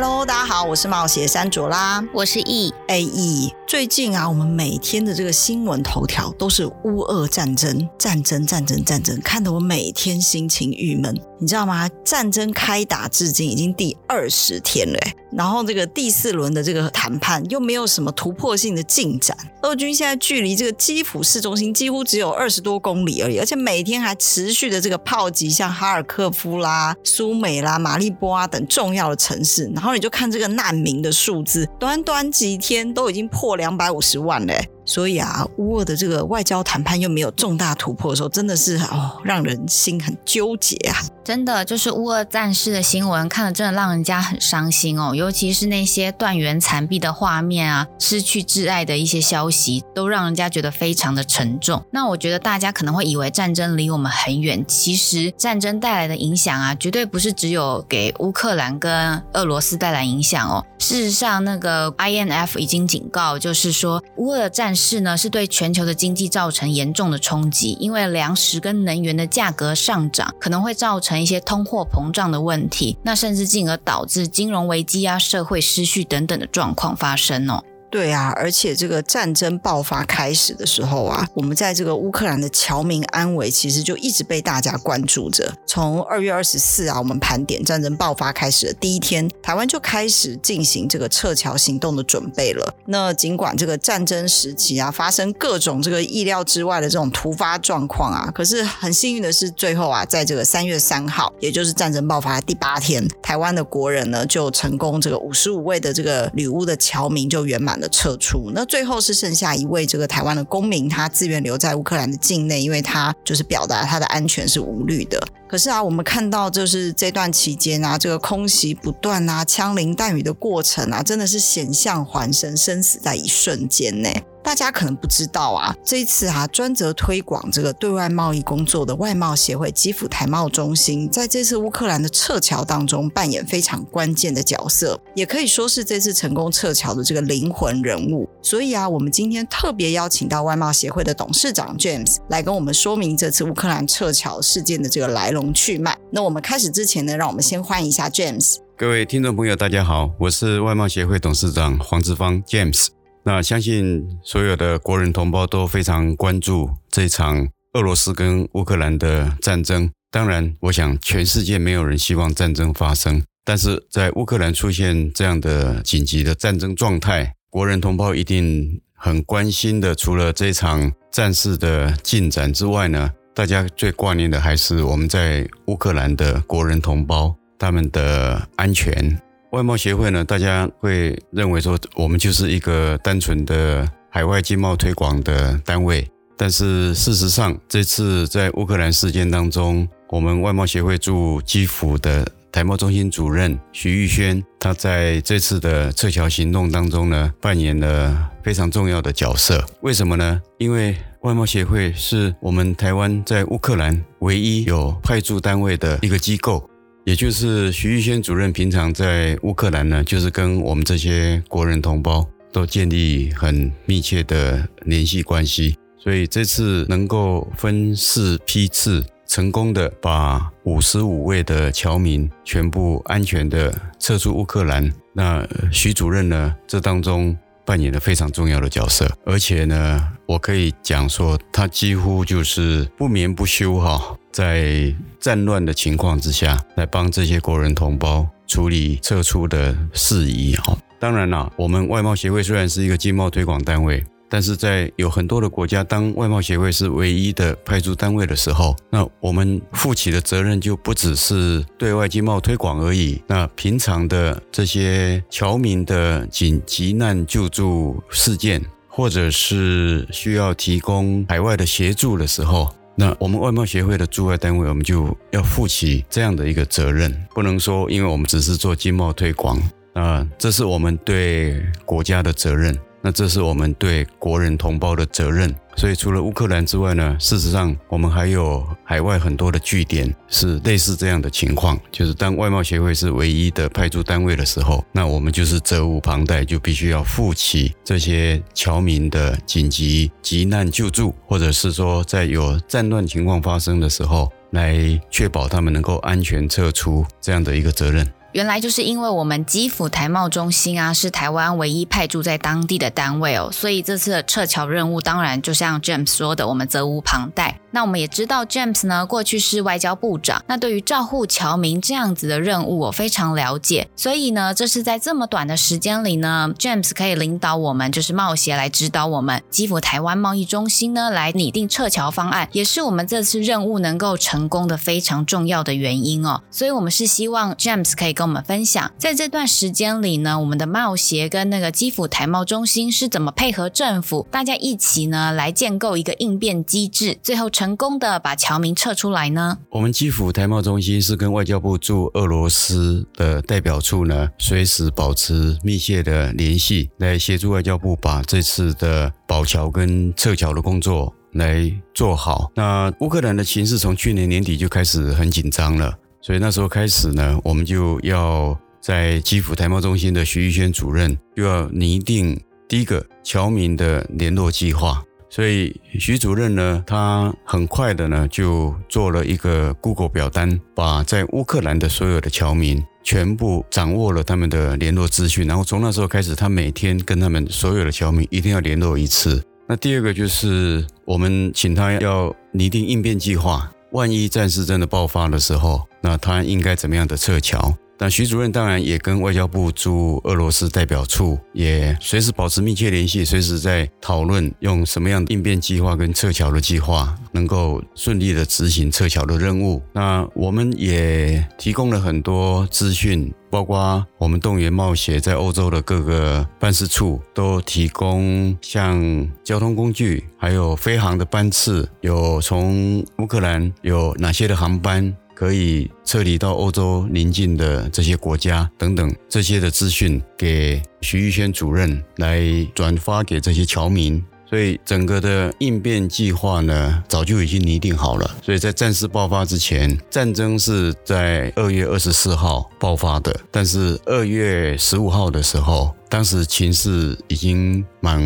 Hello，大家好，我是冒险山卓拉，我是易。A E。最近啊，我们每天的这个新闻头条都是乌俄战争，战争，战争，战争，看得我每天心情郁闷。你知道吗？战争开打至今已经第二十天了，然后这个第四轮的这个谈判又没有什么突破性的进展。俄军现在距离这个基辅市中心几乎只有二十多公里而已，而且每天还持续的这个炮击，像哈尔科夫啦、苏美啦、马利波啊等重要的城市。然后你就看这个难民的数字，短短几天都已经破两百五十万了。所以啊，乌俄的这个外交谈判又没有重大突破的时候，真的是哦，让人心很纠结啊！真的，就是乌俄战事的新闻，看了真的让人家很伤心哦。尤其是那些断垣残壁的画面啊，失去挚爱的一些消息，都让人家觉得非常的沉重。那我觉得大家可能会以为战争离我们很远，其实战争带来的影响啊，绝对不是只有给乌克兰跟俄罗斯带来影响哦。事实上，那个 INF 已经警告，就是说乌俄战是呢，是对全球的经济造成严重的冲击，因为粮食跟能源的价格上涨，可能会造成一些通货膨胀的问题，那甚至进而导致金融危机啊、社会失序等等的状况发生哦。对啊，而且这个战争爆发开始的时候啊，我们在这个乌克兰的侨民安危其实就一直被大家关注着。从二月二十四啊，我们盘点战争爆发开始的第一天，台湾就开始进行这个撤侨行动的准备了。那尽管这个战争时期啊，发生各种这个意料之外的这种突发状况啊，可是很幸运的是，最后啊，在这个三月三号，也就是战争爆发的第八天，台湾的国人呢就成功这个五十五位的这个旅乌的侨民就圆满的撤出，那最后是剩下一位这个台湾的公民，他自愿留在乌克兰的境内，因为他就是表达他的安全是无虑的。可是啊，我们看到就是这段期间啊，这个空袭不断啊，枪林弹雨的过程啊，真的是险象环生，生死在一瞬间呢。大家可能不知道啊，这一次啊，专责推广这个对外贸易工作的外贸协会基辅台贸中心，在这次乌克兰的撤侨当中扮演非常关键的角色，也可以说是这次成功撤侨的这个灵魂人物。所以啊，我们今天特别邀请到外贸协会的董事长 James 来跟我们说明这次乌克兰撤侨事件的这个来龙龙去脉。那我们开始之前呢，让我们先欢迎一下 James。各位听众朋友，大家好，我是外贸协会董事长黄志芳 James。那相信所有的国人同胞都非常关注这场俄罗斯跟乌克兰的战争。当然，我想全世界没有人希望战争发生，但是在乌克兰出现这样的紧急的战争状态，国人同胞一定很关心的。除了这场战事的进展之外呢，大家最挂念的还是我们在乌克兰的国人同胞他们的安全。外贸协会呢，大家会认为说，我们就是一个单纯的海外经贸推广的单位。但是事实上，这次在乌克兰事件当中，我们外贸协会驻基辅的台贸中心主任徐玉轩，他在这次的撤侨行动当中呢，扮演了非常重要的角色。为什么呢？因为外贸协会是我们台湾在乌克兰唯一有派驻单位的一个机构。也就是徐玉轩主任平常在乌克兰呢，就是跟我们这些国人同胞都建立很密切的联系关系，所以这次能够分四批次成功的把五十五位的侨民全部安全的撤出乌克兰，那徐主任呢，这当中扮演了非常重要的角色，而且呢，我可以讲说，他几乎就是不眠不休哈。在战乱的情况之下，来帮这些国人同胞处理撤出的事宜。哈，当然啦，我们外贸协会虽然是一个经贸推广单位，但是在有很多的国家，当外贸协会是唯一的派驻单位的时候，那我们负起的责任就不只是对外经贸推广而已。那平常的这些侨民的紧急难救助事件，或者是需要提供海外的协助的时候，那我们外贸协会的驻外单位，我们就要负起这样的一个责任，不能说因为我们只是做经贸推广，啊，这是我们对国家的责任。那这是我们对国人同胞的责任，所以除了乌克兰之外呢，事实上我们还有海外很多的据点是类似这样的情况，就是当外贸协会是唯一的派驻单位的时候，那我们就是责无旁贷，就必须要负起这些侨民的紧急急难救助，或者是说在有战乱情况发生的时候，来确保他们能够安全撤出这样的一个责任。原来就是因为我们基辅台贸中心啊，是台湾唯一派驻在当地的单位哦，所以这次的撤侨任务，当然就像 James 说的，我们责无旁贷。那我们也知道，James 呢过去是外交部长，那对于照护侨民这样子的任务，我非常了解。所以呢，这是在这么短的时间里呢，James 可以领导我们，就是贸协来指导我们基辅台湾贸易中心呢，来拟定撤侨方案，也是我们这次任务能够成功的非常重要的原因哦。所以我们是希望 James 可以跟我们分享，在这段时间里呢，我们的贸协跟那个基辅台贸中心是怎么配合政府，大家一起呢来建构一个应变机制，最后成功的把侨民撤出来呢？我们基辅台贸中心是跟外交部驻俄罗斯的代表处呢，随时保持密切的联系，来协助外交部把这次的保侨跟撤侨的工作来做好。那乌克兰的情势从去年年底就开始很紧张了，所以那时候开始呢，我们就要在基辅台贸中心的徐玉轩主任就要拟定第一个侨民的联络计划。所以徐主任呢，他很快的呢就做了一个 Google 表单，把在乌克兰的所有的侨民全部掌握了他们的联络资讯，然后从那时候开始，他每天跟他们所有的侨民一定要联络一次。那第二个就是我们请他要拟定应变计划，万一战事真的爆发的时候，那他应该怎么样的撤侨？但徐主任当然也跟外交部驻俄罗斯代表处也随时保持密切联系，随时在讨论用什么样的应变计划跟撤侨的计划，能够顺利的执行撤侨的任务。那我们也提供了很多资讯，包括我们动员冒险在欧洲的各个办事处都提供像交通工具，还有飞航的班次，有从乌克兰有哪些的航班。可以撤离到欧洲邻近的这些国家等等这些的资讯给徐玉轩主任来转发给这些侨民，所以整个的应变计划呢早就已经拟定好了。所以在战事爆发之前，战争是在二月二十四号爆发的，但是二月十五号的时候，当时情势已经蛮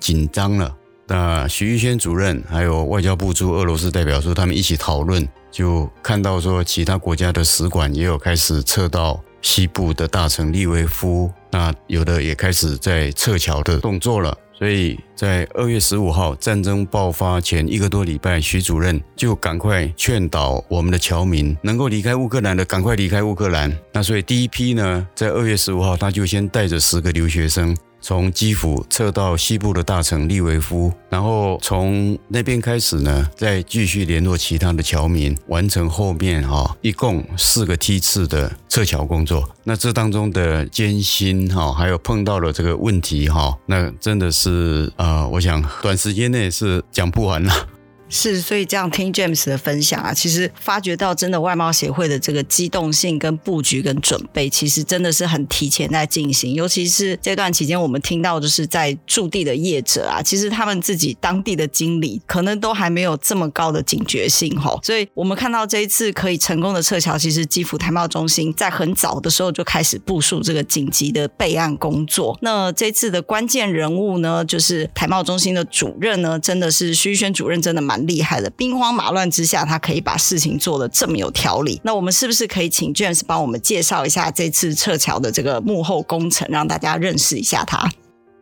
紧张了。那徐玉轩主任还有外交部驻俄罗斯代表说，他们一起讨论。就看到说，其他国家的使馆也有开始撤到西部的大城利维夫，那有的也开始在撤侨的动作了。所以在二月十五号战争爆发前一个多礼拜，徐主任就赶快劝导我们的侨民能够离开乌克兰的，赶快离开乌克兰。那所以第一批呢，在二月十五号，他就先带着十个留学生。从基辅撤到西部的大城利维夫，然后从那边开始呢，再继续联络其他的侨民，完成后面哈一共四个梯次的撤侨工作。那这当中的艰辛哈，还有碰到了这个问题哈，那真的是啊，我想短时间内是讲不完了。是，所以这样听 James 的分享啊，其实发觉到真的外贸协会的这个机动性跟布局跟准备，其实真的是很提前在进行。尤其是这段期间，我们听到就是在驻地的业者啊，其实他们自己当地的经理可能都还没有这么高的警觉性哈。所以我们看到这一次可以成功的撤侨，其实基辅台贸中心在很早的时候就开始部署这个紧急的备案工作。那这次的关键人物呢，就是台贸中心的主任呢，真的是徐轩主任，真的蛮。蛮厉害的，兵荒马乱之下，他可以把事情做得这么有条理。那我们是不是可以请 James 帮我们介绍一下这次撤侨的这个幕后工程，让大家认识一下他？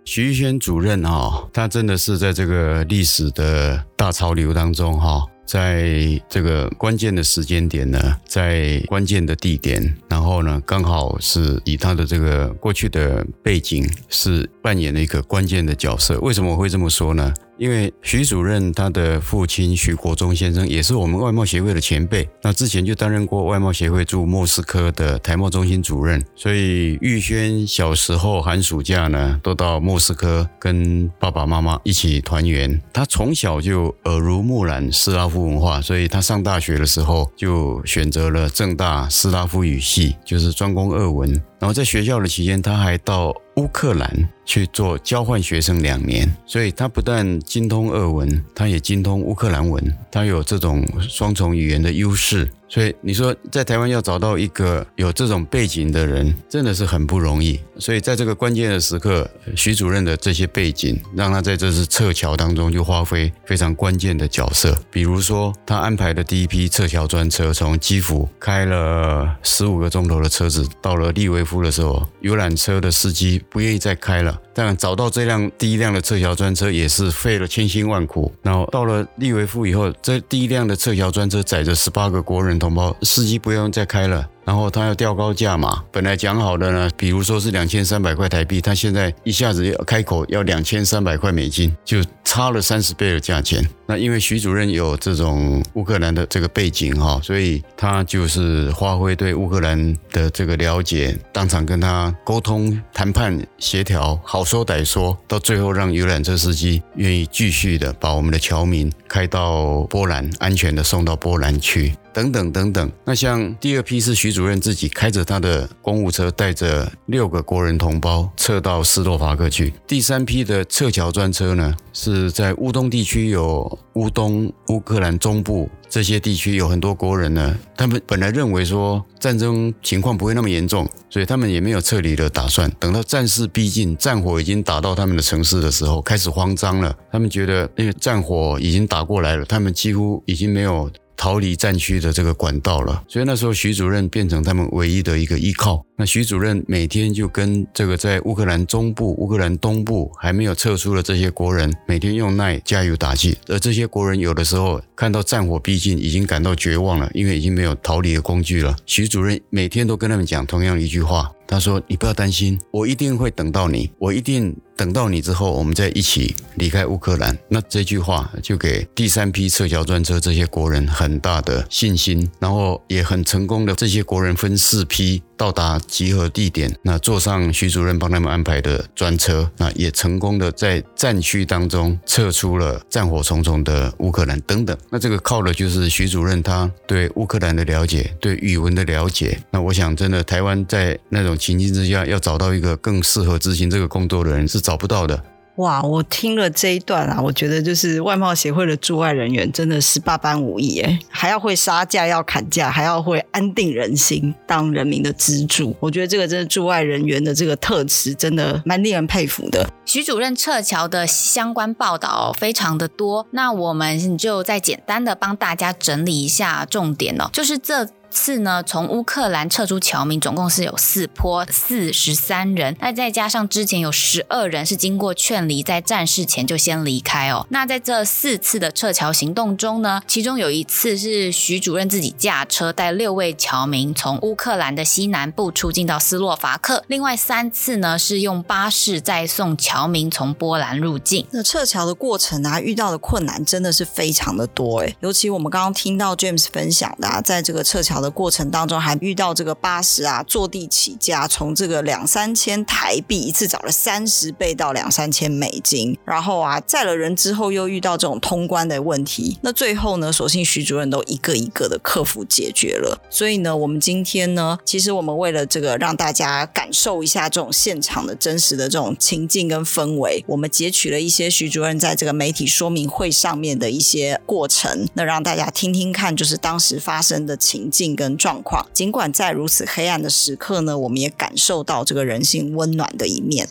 徐玉轩主任哈，他真的是在这个历史的大潮流当中哈，在这个关键的时间点呢，在关键的地点，然后呢，刚好是以他的这个过去的背景是扮演了一个关键的角色。为什么我会这么说呢？因为徐主任他的父亲徐国忠先生也是我们外贸协会的前辈，那之前就担任过外贸协会驻莫斯科的台贸中心主任，所以玉轩小时候寒暑假呢都到莫斯科跟爸爸妈妈一起团圆。他从小就耳濡目染斯拉夫文化，所以他上大学的时候就选择了正大斯拉夫语系，就是专攻俄文。然后在学校的期间，他还到乌克兰去做交换学生两年，所以他不但精通俄文，他也精通乌克兰文，他有这种双重语言的优势。所以你说在台湾要找到一个有这种背景的人，真的是很不容易。所以在这个关键的时刻，徐主任的这些背景，让他在这次撤侨当中就发挥非常关键的角色。比如说，他安排的第一批撤侨专车从基辅开了十五个钟头的车子，到了利维夫的时候，游览车的司机不愿意再开了。当然找到这辆第一辆的撤侨专车也是费了千辛万苦。然后到了利维夫以后，这第一辆的撤侨专车载着十八个国人同胞，司机不用再开了。然后他要调高价嘛，本来讲好的呢，比如说是两千三百块台币，他现在一下子要开口要两千三百块美金，就差了三十倍的价钱。那因为徐主任有这种乌克兰的这个背景哈，所以他就是发挥对乌克兰的这个了解，当场跟他沟通、谈判、协调，好说歹说，到最后让游览车司机愿意继续的把我们的侨民开到波兰，安全的送到波兰去。等等等等，那像第二批是徐主任自己开着他的公务车，带着六个国人同胞撤到斯洛伐克去。第三批的撤侨专车呢，是在乌东地区，有乌东、乌克兰中部这些地区有很多国人呢。他们本来认为说战争情况不会那么严重，所以他们也没有撤离的打算。等到战事逼近，战火已经打到他们的城市的时候，开始慌张了。他们觉得，因为战火已经打过来了，他们几乎已经没有。逃离战区的这个管道了，所以那时候徐主任变成他们唯一的一个依靠。那徐主任每天就跟这个在乌克兰中部、乌克兰东部还没有撤出的这些国人，每天用耐加油打气。而这些国人有的时候看到战火逼近，已经感到绝望了，因为已经没有逃离的工具了。徐主任每天都跟他们讲同样一句话。他说：“你不要担心，我一定会等到你，我一定等到你之后，我们再一起离开乌克兰。”那这句话就给第三批撤侨专车这些国人很大的信心，然后也很成功的，这些国人分四批。到达集合地点，那坐上徐主任帮他们安排的专车，那也成功的在战区当中撤出了战火重重的乌克兰等等。那这个靠的就是徐主任他对乌克兰的了解，对语文的了解。那我想，真的台湾在那种情境之下，要找到一个更适合执行这个工作的人是找不到的。哇，我听了这一段啊，我觉得就是外贸协会的驻外人员真的是八般武艺诶，还要会杀价，要砍价，还要会安定人心，当人民的支柱。我觉得这个真的驻外人员的这个特质，真的蛮令人佩服的。徐主任撤侨的相关报道非常的多，那我们就再简单的帮大家整理一下重点哦，就是这。次呢，从乌克兰撤出侨民总共是有四波四十三人，那再加上之前有十二人是经过劝离，在战事前就先离开哦。那在这四次的撤侨行动中呢，其中有一次是徐主任自己驾车带六位侨民从乌克兰的西南部出境到斯洛伐克，另外三次呢是用巴士再送侨民从波兰入境。那撤侨的过程啊，遇到的困难真的是非常的多诶，尤其我们刚刚听到 James 分享的，啊，在这个撤侨。的过程当中，还遇到这个八十啊，坐地起价，从这个两三千台币一次涨了三十倍到两三千美金，然后啊载了人之后又遇到这种通关的问题，那最后呢，所幸徐主任都一个一个的克服解决了。所以呢，我们今天呢，其实我们为了这个让大家感受一下这种现场的真实的这种情境跟氛围，我们截取了一些徐主任在这个媒体说明会上面的一些过程，那让大家听听看，就是当时发生的情境。跟状况，尽管在如此黑暗的时刻呢，我们也感受到这个人性温暖的一面。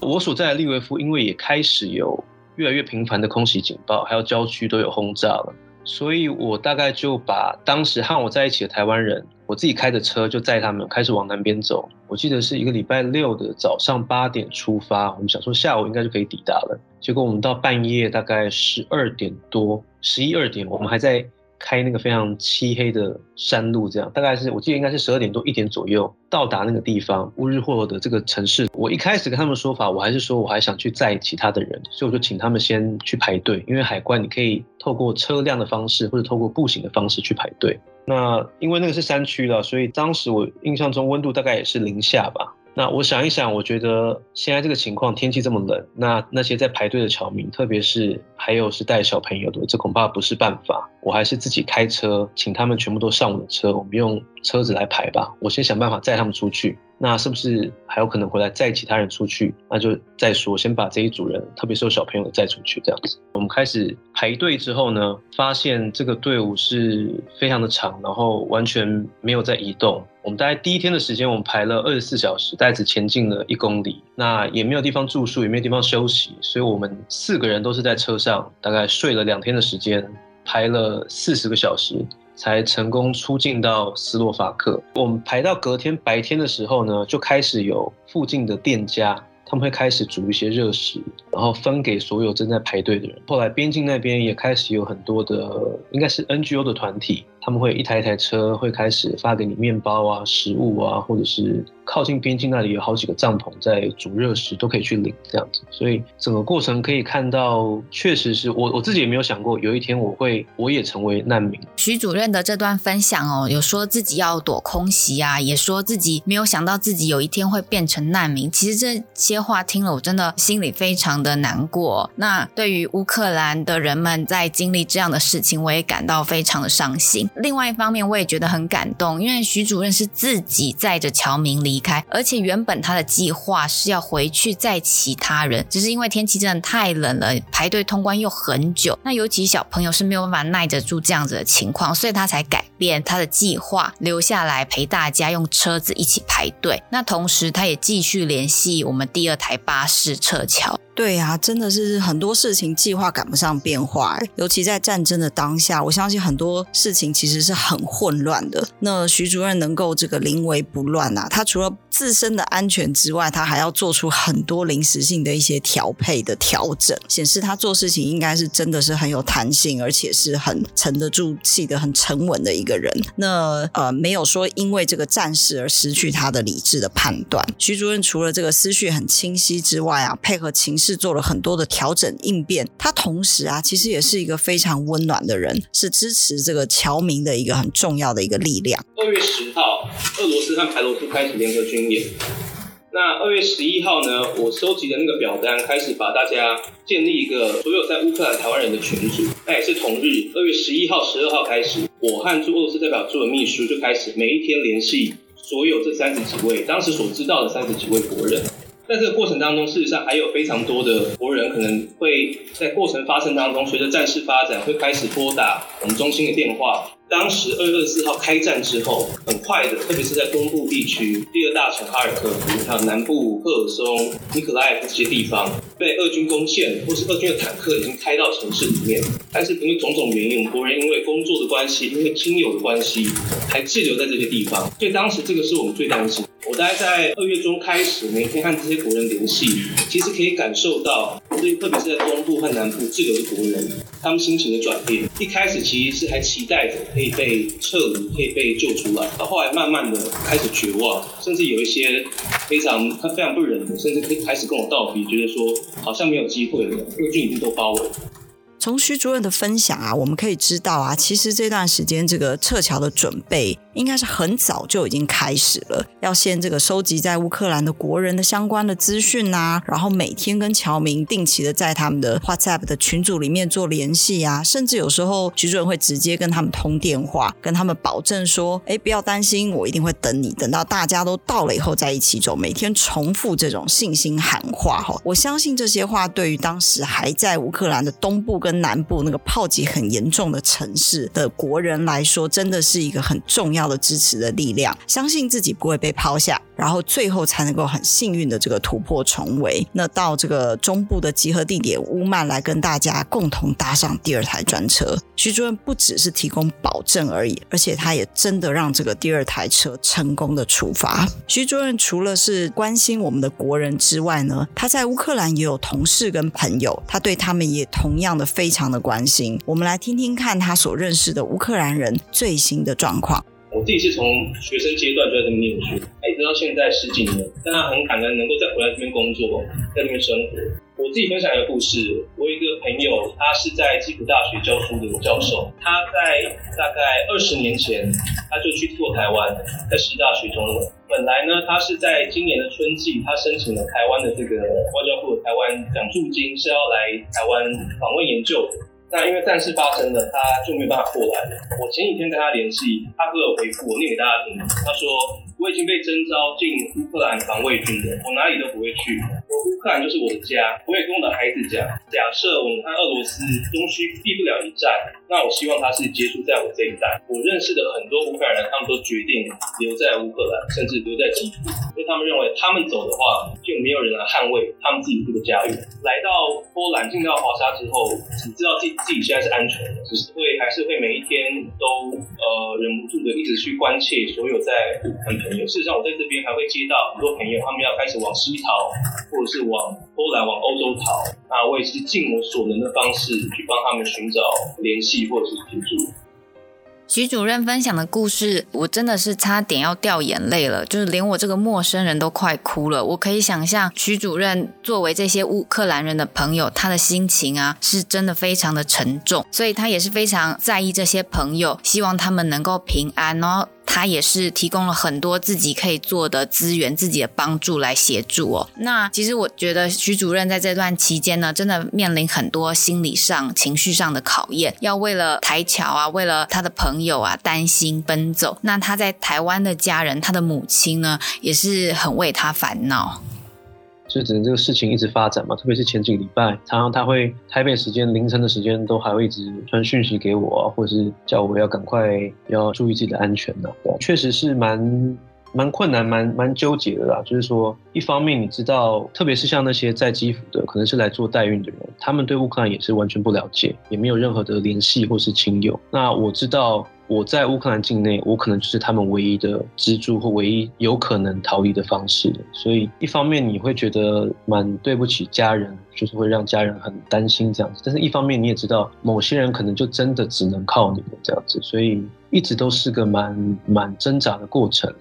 我所在的利维夫，因为也开始有越来越频繁的空袭警报，还有郊区都有轰炸了，所以我大概就把当时和我在一起的台湾人，我自己开着车就载他们开始往南边走。我记得是一个礼拜六的早上八点出发，我们想说下午应该就可以抵达了，结果我们到半夜大概十二点多、十一二点，我们还在。开那个非常漆黑的山路，这样大概是我记得应该是十二点多一点左右到达那个地方乌日霍尔的这个城市。我一开始跟他们说法，我还是说我还想去载其他的人，所以我就请他们先去排队，因为海关你可以透过车辆的方式或者透过步行的方式去排队。那因为那个是山区了，所以当时我印象中温度大概也是零下吧。那我想一想，我觉得现在这个情况，天气这么冷，那那些在排队的侨民，特别是还有是带小朋友的，这恐怕不是办法。我还是自己开车，请他们全部都上我的车，我们用车子来排吧。我先想办法载他们出去。那是不是还有可能回来载其他人出去？那就再说，先把这一组人，特别是有小朋友的载出去这样子。我们开始排队之后呢，发现这个队伍是非常的长，然后完全没有在移动。我们大概第一天的时间，我们排了二十四小时，大概只前进了一公里，那也没有地方住宿，也没有地方休息，所以我们四个人都是在车上，大概睡了两天的时间，排了四十个小时。才成功出境到斯洛伐克。我们排到隔天白天的时候呢，就开始有附近的店家，他们会开始煮一些热食，然后分给所有正在排队的人。后来边境那边也开始有很多的，应该是 NGO 的团体，他们会一台一台车会开始发给你面包啊、食物啊，或者是。靠近边境那里有好几个帐篷在煮热食，都可以去领这样子。所以整个过程可以看到，确实是我我自己也没有想过有一天我会我也成为难民。徐主任的这段分享哦，有说自己要躲空袭啊，也说自己没有想到自己有一天会变成难民。其实这些话听了，我真的心里非常的难过。那对于乌克兰的人们在经历这样的事情，我也感到非常的伤心。另外一方面，我也觉得很感动，因为徐主任是自己载着侨民离。离开，而且原本他的计划是要回去载其他人，只是因为天气真的太冷了，排队通关又很久，那尤其小朋友是没有办法耐得住这样子的情况，所以他才改变他的计划，留下来陪大家用车子一起排队。那同时，他也继续联系我们第二台巴士撤侨。对呀，真的是很多事情计划赶不上变化，尤其在战争的当下，我相信很多事情其实是很混乱的。那徐主任能够这个临危不乱啊，他除了自身的安全之外，他还要做出很多临时性的一些调配的调整，显示他做事情应该是真的是很有弹性，而且是很沉得住气的、很沉稳的一个人。那呃，没有说因为这个战事而失去他的理智的判断。徐主任除了这个思绪很清晰之外啊，配合情。是做了很多的调整应变，他同时啊，其实也是一个非常温暖的人，是支持这个侨民的一个很重要的一个力量。二月十号，俄罗斯和白罗斯开始联合军演。那二月十一号呢，我收集的那个表单开始把大家建立一个所有在乌克兰台湾人的群组。那也是同日，二月十一号、十二号开始，我和驻俄罗斯代表处的秘书就开始每一天联系所有这三十几位当时所知道的三十几位国人。在这个过程当中，事实上还有非常多的国人可能会在过程发生当中，随着战事发展，会开始拨打我们中心的电话。当时二月二十四号开战之后，很快的，特别是在东部地区，第二大城哈尔科夫，还有南部赫尔松、尼可拉耶夫这些地方，被俄军攻陷，或是俄军的坦克已经开到城市里面。但是因为种种原因，我们国人因为工作的关系，因为亲友的关系，还滞留在这些地方。所以当时这个是我们最担心。我大概在二月中开始，每天和这些国人联系，其实可以感受到，特别是在东部和南部滞留的国人，他们心情的转变。一开始其实是还期待着。可以被撤离，可以被救出来，到后来慢慢的开始绝望，甚至有一些非常他非常不忍的，甚至可以开始跟我道别，觉得说好像没有机会了，俄军已经都包围。从徐主任的分享啊，我们可以知道啊，其实这段时间这个撤侨的准备。应该是很早就已经开始了，要先这个收集在乌克兰的国人的相关的资讯啊，然后每天跟侨民定期的在他们的 WhatsApp 的群组里面做联系啊，甚至有时候徐主任会直接跟他们通电话，跟他们保证说，哎，不要担心，我一定会等你，等到大家都到了以后再一起走，每天重复这种信心喊话哈，我相信这些话对于当时还在乌克兰的东部跟南部那个炮击很严重的城市的国人来说，真的是一个很重要的支持的力量，相信自己不会被抛下，然后最后才能够很幸运的这个突破重围。那到这个中部的集合地点乌曼来跟大家共同搭上第二台专车。徐主任不只是提供保证而已，而且他也真的让这个第二台车成功的出发。徐主任除了是关心我们的国人之外呢，他在乌克兰也有同事跟朋友，他对他们也同样的非常的关心。我们来听听看他所认识的乌克兰人最新的状况。我自己是从学生阶段就在这边念书，一直到现在十几年，但他很感恩能够再回来这边工作，在这边生活。我自己分享一个故事，我有一个朋友，他是在基辅大学教书的教授，他在大概二十年前，他就去过台湾，在师大学中文。本来呢，他是在今年的春季，他申请了台湾的这个外交部的台湾奖助金，是要来台湾访问研究的。那因为战事发生了，他就没有办法过来了。我前几天跟他联系，他给我回复，我念给大家听。他说我已经被征召进乌克兰防卫军了，我哪里都不会去，乌克兰就是我的家。我也跟我的孩子讲，假设我们和俄罗斯终须避不了一战，那我希望他是结束在我这一代。我认识的很多乌克兰人，他们都决定留在乌克兰，甚至留在基辅，因为他们认为他们走的话，就没有人来捍卫他们自己这个家园。来到波兰，进到华沙之后，只知道自己自己现在是安全的，只是会还是会每一天都忍不住的一直去关切所有在乌克兰朋友。事实上，我在这边还会接到很多朋友，他们要开始往西逃，或者是往波兰、往欧洲逃。那我也是尽我所能的方式去帮他们寻找联系或者是协助。徐主任分享的故事，我真的是差点要掉眼泪了，就是连我这个陌生人都快哭了。我可以想象，徐主任作为这些乌克兰人的朋友，他的心情啊，是真的非常的沉重，所以他也是非常在意这些朋友，希望他们能够平安哦。他也是提供了很多自己可以做的资源、自己的帮助来协助哦。那其实我觉得徐主任在这段期间呢，真的面临很多心理上、情绪上的考验，要为了台桥啊，为了他的朋友啊担心奔走。那他在台湾的家人，他的母亲呢，也是很为他烦恼。就只能这个事情一直发展嘛，特别是前几个礼拜，常常他会台北时间凌晨的时间都还会一直传讯息给我啊，或者是叫我要赶快要注意自己的安全呢。确实是蛮蛮困难、蛮蛮纠结的啦。就是说，一方面你知道，特别是像那些在基辅的，可能是来做代孕的人，他们对乌克兰也是完全不了解，也没有任何的联系或是亲友。那我知道。我在乌克兰境内，我可能就是他们唯一的支柱或唯一有可能逃离的方式。所以，一方面你会觉得蛮对不起家人，就是会让家人很担心这样子；但是一方面你也知道，某些人可能就真的只能靠你们这样子。所以，一直都是个蛮蛮挣扎的过程。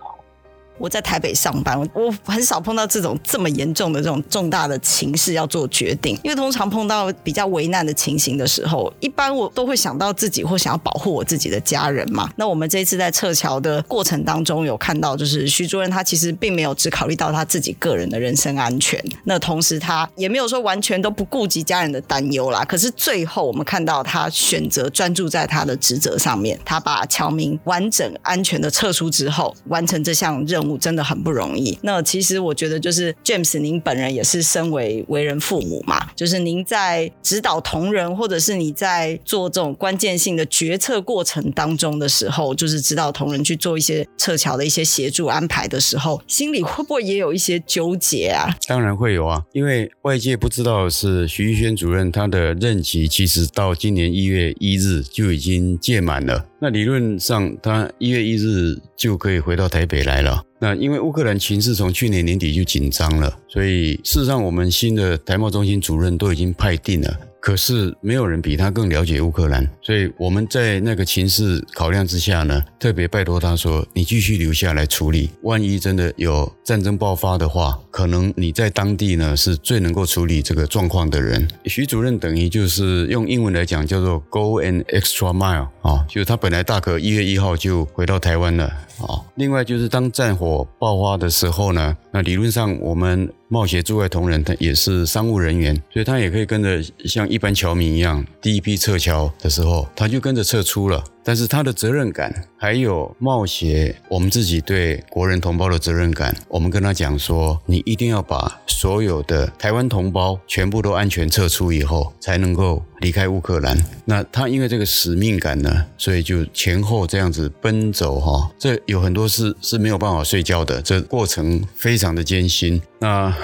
我在台北上班，我很少碰到这种这么严重的这种重大的情势要做决定。因为通常碰到比较危难的情形的时候，一般我都会想到自己或想要保护我自己的家人嘛。那我们这一次在撤侨的过程当中，有看到就是徐主任他其实并没有只考虑到他自己个人的人身安全，那同时他也没有说完全都不顾及家人的担忧啦。可是最后我们看到他选择专注在他的职责上面，他把侨民完整安全的撤出之后，完成这项任。真的很不容易。那其实我觉得，就是 James，您本人也是身为为人父母嘛，就是您在指导同仁，或者是你在做这种关键性的决策过程当中的时候，就是指导同仁去做一些撤侨的一些协助安排的时候，心里会不会也有一些纠结啊？当然会有啊，因为外界不知道是徐玉轩主任他的任期其实到今年一月一日就已经届满了。那理论上，他一月一日就可以回到台北来了。那因为乌克兰情势从去年年底就紧张了，所以事实上我们新的台贸中心主任都已经派定了。可是没有人比他更了解乌克兰，所以我们在那个情势考量之下呢，特别拜托他说：“你继续留下来处理，万一真的有战争爆发的话，可能你在当地呢是最能够处理这个状况的人。”徐主任等于就是用英文来讲叫做 “go an extra mile” 啊，就是他本来大可一月一号就回到台湾了啊。另外就是当战火爆发的时候呢，那理论上我们。冒险驻外同仁，他也是商务人员，所以他也可以跟着像一般侨民一样，第一批撤侨的时候，他就跟着撤出了。但是他的责任感，还有冒险我们自己对国人同胞的责任感，我们跟他讲说，你一定要把所有的台湾同胞全部都安全撤出以后，才能够离开乌克兰。那他因为这个使命感呢，所以就前后这样子奔走哈，这有很多事是没有办法睡觉的，这过程非常的艰辛。那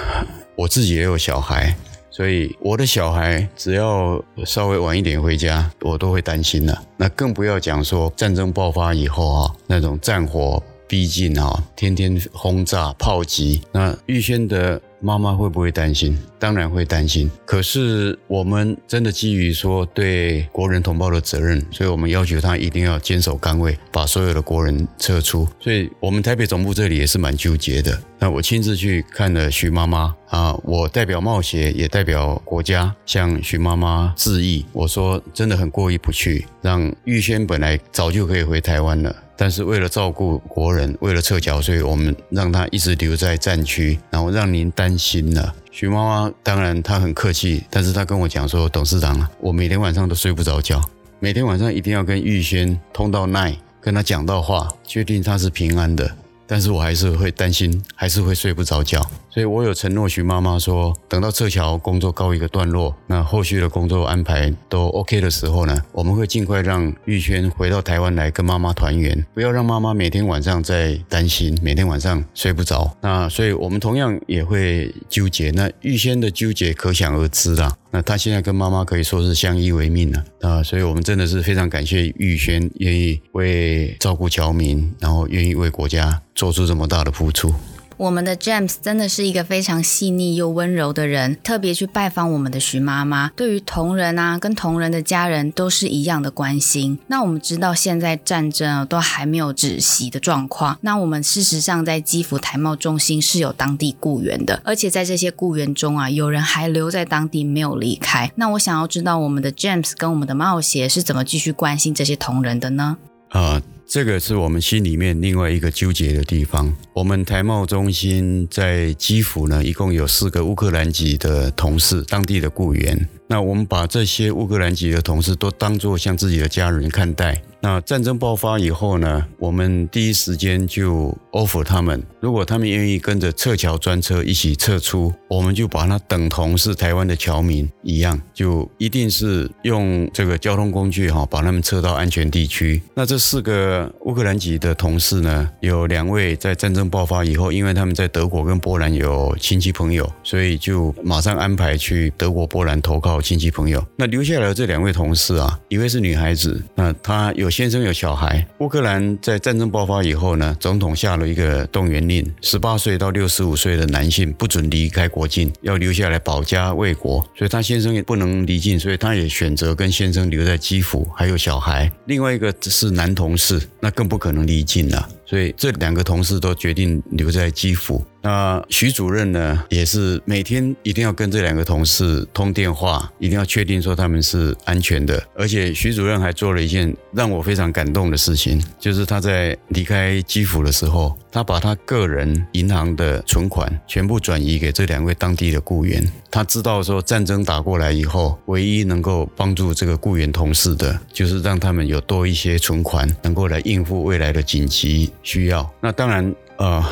我自己也有小孩。所以我的小孩只要稍微晚一点回家，我都会担心了。那更不要讲说战争爆发以后啊，那种战火逼近啊，天天轰炸炮击，那玉轩的。妈妈会不会担心？当然会担心。可是我们真的基于说对国人同胞的责任，所以我们要求他一定要坚守岗位，把所有的国人撤出。所以我们台北总部这里也是蛮纠结的。那我亲自去看了徐妈妈啊，我代表冒险也代表国家向徐妈妈致意。我说真的很过意不去，让玉轩本来早就可以回台湾了。但是为了照顾国人，为了撤侨，所以我们让他一直留在战区，然后让您担心了。徐妈妈当然她很客气，但是她跟我讲说：“董事长，我每天晚上都睡不着觉，每天晚上一定要跟玉轩通到奈，跟他讲到话，确定他是平安的。但是我还是会担心，还是会睡不着觉。所以我有承诺徐妈妈说，等到撤侨工作告一个段落，那后续的工作安排都 OK 的时候呢，我们会尽快让玉轩回到台湾来跟妈妈团圆，不要让妈妈每天晚上在担心，每天晚上睡不着。那所以我们同样也会纠结。那玉轩的纠结可想而知啦。那他现在跟妈妈可以说是相依为命了啊，所以我们真的是非常感谢玉轩愿意为照顾侨民，然后愿意为国家做出这么大的付出。我们的 James 真的是一个非常细腻又温柔的人，特别去拜访我们的徐妈妈，对于同仁啊跟同仁的家人都是一样的关心。那我们知道现在战争啊都还没有止息的状况，那我们事实上在基辅台贸中心是有当地雇员的，而且在这些雇员中啊，有人还留在当地没有离开。那我想要知道我们的 James 跟我们的冒险是怎么继续关心这些同仁的呢？啊。这个是我们心里面另外一个纠结的地方。我们台贸中心在基辅呢，一共有四个乌克兰籍的同事，当地的雇员。那我们把这些乌克兰籍的同事都当作像自己的家人看待。那战争爆发以后呢，我们第一时间就 offer 他们，如果他们愿意跟着撤侨专车一起撤出，我们就把他等同是台湾的侨民一样，就一定是用这个交通工具哈，把他们撤到安全地区。那这四个乌克兰籍的同事呢，有两位在战争爆发以后，因为他们在德国跟波兰有亲戚朋友，所以就马上安排去德国、波兰投靠亲戚朋友。那留下来的这两位同事啊，一位是女孩子，那她有。先生有小孩。乌克兰在战争爆发以后呢，总统下了一个动员令，十八岁到六十五岁的男性不准离开国境，要留下来保家卫国。所以他先生也不能离境，所以他也选择跟先生留在基辅，还有小孩。另外一个是男同事，那更不可能离境了。所以这两个同事都决定留在基辅。那徐主任呢，也是每天一定要跟这两个同事通电话，一定要确定说他们是安全的。而且徐主任还做了一件让我非常感动的事情，就是他在离开基辅的时候，他把他个人银行的存款全部转移给这两位当地的雇员。他知道说战争打过来以后，唯一能够帮助这个雇员同事的，就是让他们有多一些存款，能够来应付未来的紧急。需要。那当然，呃，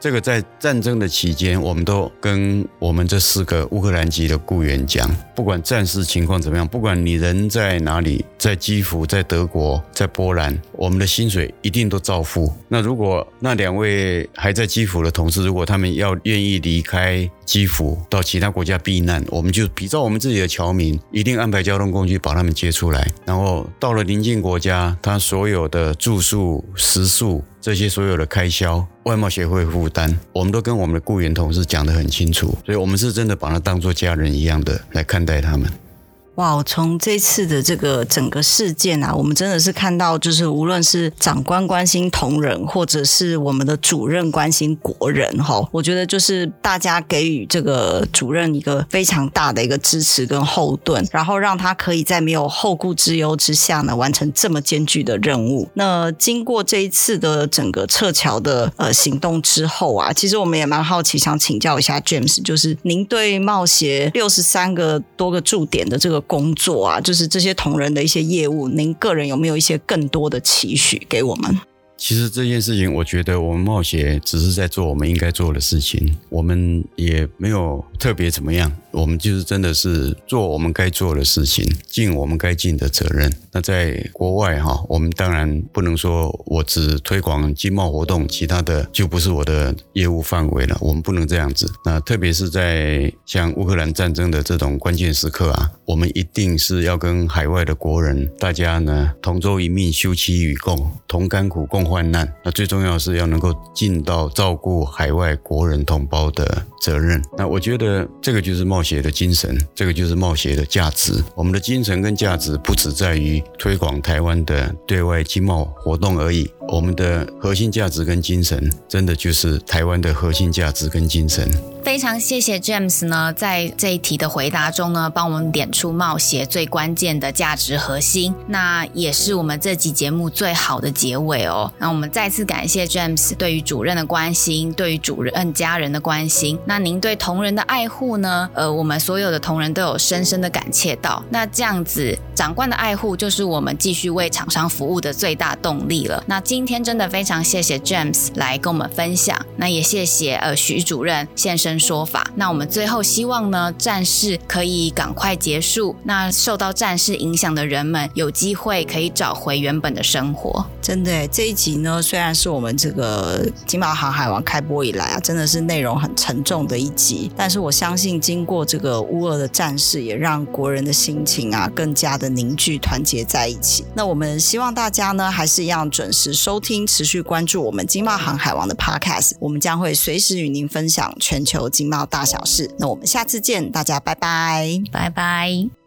这个在战争的期间，我们都跟我们这四个乌克兰籍的雇员讲，不管战事情况怎么样，不管你人在哪里，在基辅、在德国、在波兰，我们的薪水一定都照付。那如果那两位还在基辅的同事，如果他们要愿意离开，基辅到其他国家避难，我们就比照我们自己的侨民，一定安排交通工具把他们接出来。然后到了邻近国家，他所有的住宿、食宿这些所有的开销，外贸协会负担。我们都跟我们的雇员同事讲得很清楚，所以我们是真的把他当做家人一样的来看待他们。哇，从这次的这个整个事件啊，我们真的是看到，就是无论是长官关心同仁，或者是我们的主任关心国人，哈，我觉得就是大家给予这个主任一个非常大的一个支持跟后盾，然后让他可以在没有后顾之忧之下呢，完成这么艰巨的任务。那经过这一次的整个撤侨的呃行动之后啊，其实我们也蛮好奇，想请教一下 James，就是您对冒协六十三个多个驻点的这个。工作啊，就是这些同仁的一些业务，您个人有没有一些更多的期许给我们？其实这件事情，我觉得我们冒险只是在做我们应该做的事情，我们也没有特别怎么样。我们就是真的是做我们该做的事情，尽我们该尽的责任。那在国外哈，我们当然不能说我只推广经贸活动，其他的就不是我的业务范围了。我们不能这样子。那特别是在像乌克兰战争的这种关键时刻啊，我们一定是要跟海外的国人大家呢同舟一命，休戚与共，同甘苦，共患难。那最重要是要能够尽到照顾海外国人同胞的责任。那我觉得这个就是贸协的精神，这个就是冒险的价值。我们的精神跟价值不只在于推广台湾的对外经贸活动而已，我们的核心价值跟精神，真的就是台湾的核心价值跟精神。非常谢谢 James 呢，在这一题的回答中呢，帮我们点出冒险最关键的价值核心，那也是我们这集节目最好的结尾哦。那我们再次感谢 James 对于主任的关心，对于主任家人的关心。那您对同仁的爱护呢？呃，我们所有的同仁都有深深的感切到。那这样子，长官的爱护就是我们继续为厂商服务的最大动力了。那今天真的非常谢谢 James 来跟我们分享，那也谢谢呃徐主任现身说法。那我们最后希望呢，战事可以赶快结束，那受到战事影响的人们有机会可以找回原本的生活。真的，这一集呢，虽然是我们这个《经贸航海王》开播以来啊，真的是内容很沉重的一集，但是我相信经过这个乌俄的战事，也让国人的心情啊更加的凝聚团结在一起。那我们希望大家呢，还是一样准时收听，持续关注我们《经贸航海王》的 Podcast，我们将会随时与您分享全球经贸大小事。那我们下次见，大家拜拜，拜拜。